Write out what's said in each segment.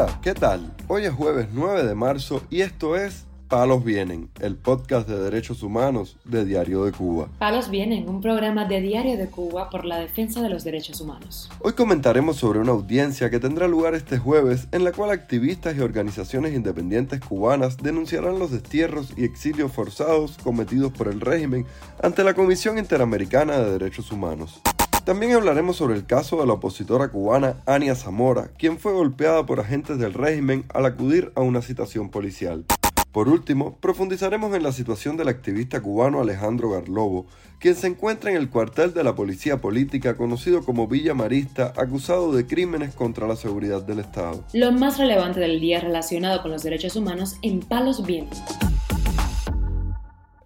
Hola, ¿qué tal? Hoy es jueves 9 de marzo y esto es Palos Vienen, el podcast de derechos humanos de Diario de Cuba. Palos Vienen, un programa de Diario de Cuba por la defensa de los derechos humanos. Hoy comentaremos sobre una audiencia que tendrá lugar este jueves en la cual activistas y organizaciones independientes cubanas denunciarán los destierros y exilios forzados cometidos por el régimen ante la Comisión Interamericana de Derechos Humanos. También hablaremos sobre el caso de la opositora cubana Ania Zamora, quien fue golpeada por agentes del régimen al acudir a una citación policial. Por último, profundizaremos en la situación del activista cubano Alejandro Garlobo, quien se encuentra en el cuartel de la policía política conocido como Villa Marista, acusado de crímenes contra la seguridad del Estado. Lo más relevante del día relacionado con los derechos humanos en Palos Vientos.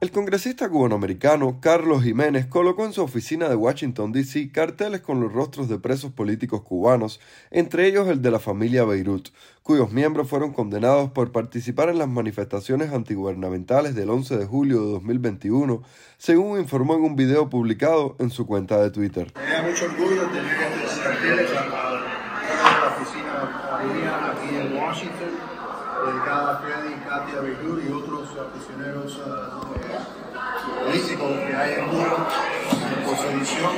El congresista cubanoamericano Carlos Jiménez colocó en su oficina de Washington, D.C. carteles con los rostros de presos políticos cubanos, entre ellos el de la familia Beirut, cuyos miembros fueron condenados por participar en las manifestaciones antigubernamentales del 11 de julio de 2021, según informó en un video publicado en su cuenta de Twitter. Mucho dedicada a Freddy Katia Beirut y otros prisioneros políticos que hay en Cuba por sedición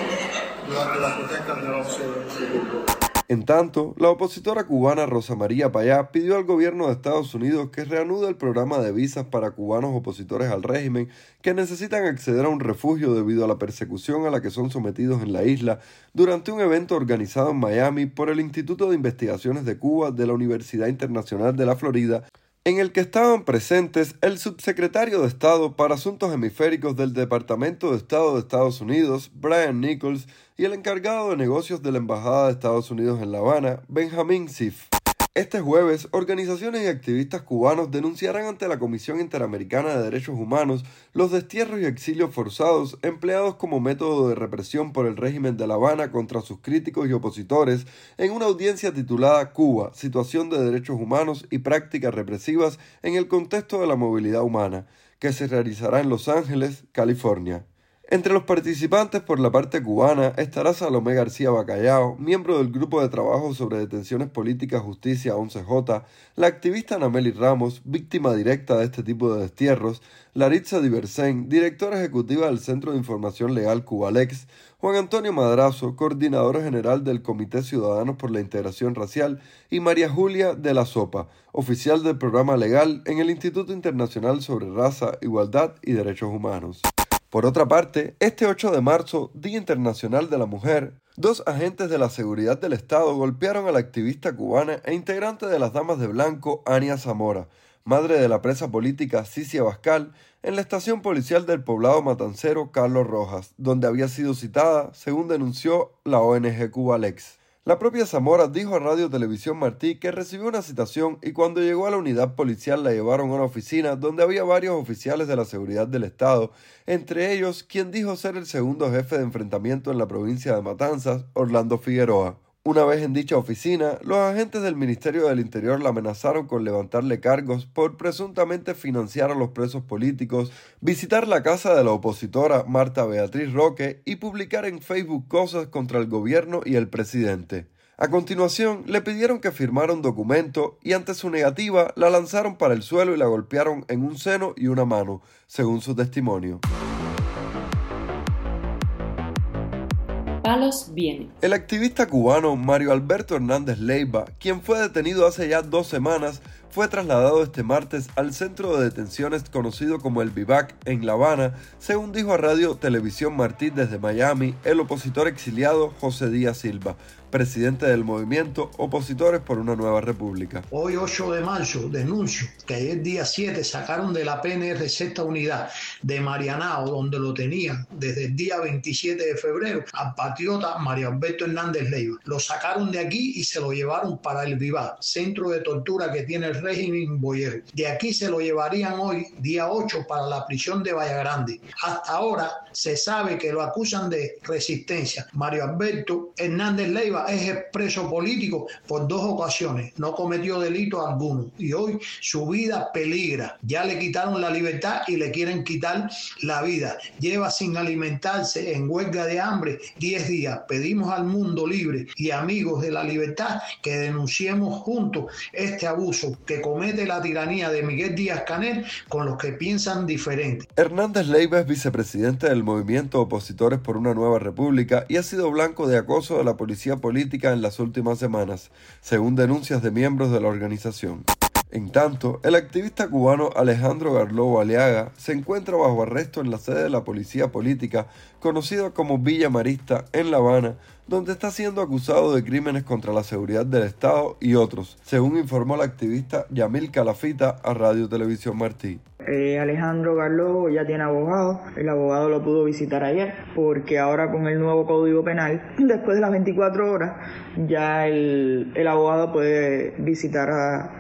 durante las protestas del 11 de. En tanto, la opositora cubana Rosa María Payá pidió al gobierno de Estados Unidos que reanude el programa de visas para cubanos opositores al régimen que necesitan acceder a un refugio debido a la persecución a la que son sometidos en la isla durante un evento organizado en Miami por el Instituto de Investigaciones de Cuba de la Universidad Internacional de la Florida en el que estaban presentes el subsecretario de Estado para Asuntos Hemisféricos del Departamento de Estado de Estados Unidos, Brian Nichols, y el encargado de negocios de la Embajada de Estados Unidos en La Habana, Benjamin Sif. Este jueves, organizaciones y activistas cubanos denunciarán ante la Comisión Interamericana de Derechos Humanos los destierros y exilios forzados empleados como método de represión por el régimen de La Habana contra sus críticos y opositores en una audiencia titulada Cuba, Situación de Derechos Humanos y Prácticas Represivas en el contexto de la movilidad humana, que se realizará en Los Ángeles, California. Entre los participantes por la parte cubana estará Salomé García Bacallao, miembro del Grupo de Trabajo sobre Detenciones Políticas Justicia 11J, la activista Nameli Ramos, víctima directa de este tipo de destierros, Laritza Diversen, directora ejecutiva del Centro de Información Legal Cubalex, Juan Antonio Madrazo, coordinador general del Comité Ciudadanos por la Integración Racial, y María Julia de la Sopa, oficial del programa legal en el Instituto Internacional sobre Raza, Igualdad y Derechos Humanos. Por otra parte, este 8 de marzo, Día Internacional de la Mujer, dos agentes de la seguridad del Estado golpearon a la activista cubana e integrante de las Damas de Blanco, Ania Zamora, madre de la presa política Cicia Bascal, en la estación policial del poblado matancero Carlos Rojas, donde había sido citada, según denunció la ONG Cubalex. La propia Zamora dijo a Radio Televisión Martí que recibió una citación y cuando llegó a la unidad policial la llevaron a una oficina donde había varios oficiales de la seguridad del Estado, entre ellos quien dijo ser el segundo jefe de enfrentamiento en la provincia de Matanzas, Orlando Figueroa. Una vez en dicha oficina, los agentes del Ministerio del Interior la amenazaron con levantarle cargos por presuntamente financiar a los presos políticos, visitar la casa de la opositora Marta Beatriz Roque y publicar en Facebook cosas contra el gobierno y el presidente. A continuación, le pidieron que firmara un documento y ante su negativa la lanzaron para el suelo y la golpearon en un seno y una mano, según su testimonio. El activista cubano Mario Alberto Hernández Leiva, quien fue detenido hace ya dos semanas, fue trasladado este martes al centro de detenciones conocido como el Vivac en La Habana, según dijo a Radio Televisión Martí desde Miami el opositor exiliado José Díaz Silva, presidente del movimiento Opositores por una Nueva República. Hoy 8 de marzo denuncio que ayer día 7 sacaron de la PNR sexta unidad de Marianao, donde lo tenían desde el día 27 de febrero, al patriota Mario Alberto Hernández Leiva. Lo sacaron de aquí y se lo llevaron para el Vivac, centro de tortura que tiene el régimen boyero. De aquí se lo llevarían hoy, día 8, para la prisión de Vallagrande. Hasta ahora se sabe que lo acusan de resistencia. Mario Alberto Hernández Leiva es expreso político por dos ocasiones, no cometió delito alguno y hoy su vida peligra. Ya le quitaron la libertad y le quieren quitar la vida. Lleva sin alimentarse en huelga de hambre 10 días. Pedimos al mundo libre y amigos de la libertad que denunciemos juntos este abuso que comete la tiranía de Miguel Díaz Canel con los que piensan diferente. Hernández Leiva es vicepresidente del movimiento Opositores por una Nueva República y ha sido blanco de acoso de la policía política en las últimas semanas, según denuncias de miembros de la organización. En tanto, el activista cubano Alejandro Garlobo Aliaga se encuentra bajo arresto en la sede de la policía política, conocida como Villa Marista, en La Habana, donde está siendo acusado de crímenes contra la seguridad del Estado y otros, según informó la activista Yamil Calafita a Radio Televisión Martí. Eh, Alejandro Garlobo ya tiene abogado, el abogado lo pudo visitar ayer, porque ahora con el nuevo Código Penal, después de las 24 horas, ya el, abogado puede visitar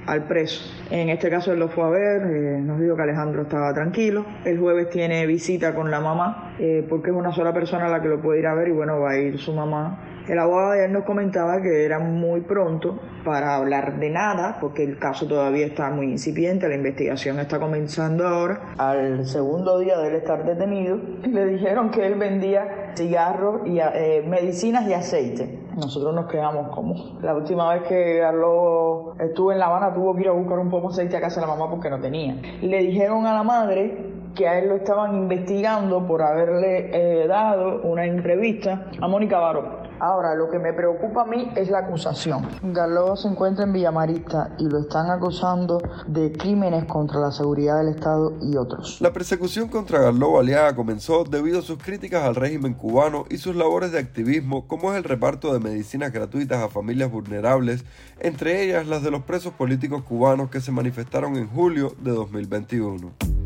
al preso. En este caso él lo fue a ver, eh, nos dijo que Alejandro estaba tranquilo. El jueves tiene visita con la mamá, eh, porque es una sola persona la que lo puede ir a ver y bueno, va a ir su mamá el abogado de nos comentaba que era muy pronto para hablar de nada, porque el caso todavía está muy incipiente, la investigación está comenzando ahora. Al segundo día de él estar detenido, le dijeron que él vendía cigarros y eh, medicinas y aceite. Nosotros nos quedamos como. La última vez que Carlos estuvo en La Habana tuvo que ir a buscar un poco de aceite a casa de la mamá porque no tenía. Le dijeron a la madre que a él lo estaban investigando por haberle eh, dado una entrevista a Mónica Baró. Ahora, lo que me preocupa a mí es la acusación. Galo se encuentra en Villamarista y lo están acusando de crímenes contra la seguridad del Estado y otros. La persecución contra Garlobo Aliaga comenzó debido a sus críticas al régimen cubano y sus labores de activismo, como es el reparto de medicinas gratuitas a familias vulnerables, entre ellas las de los presos políticos cubanos que se manifestaron en julio de 2021.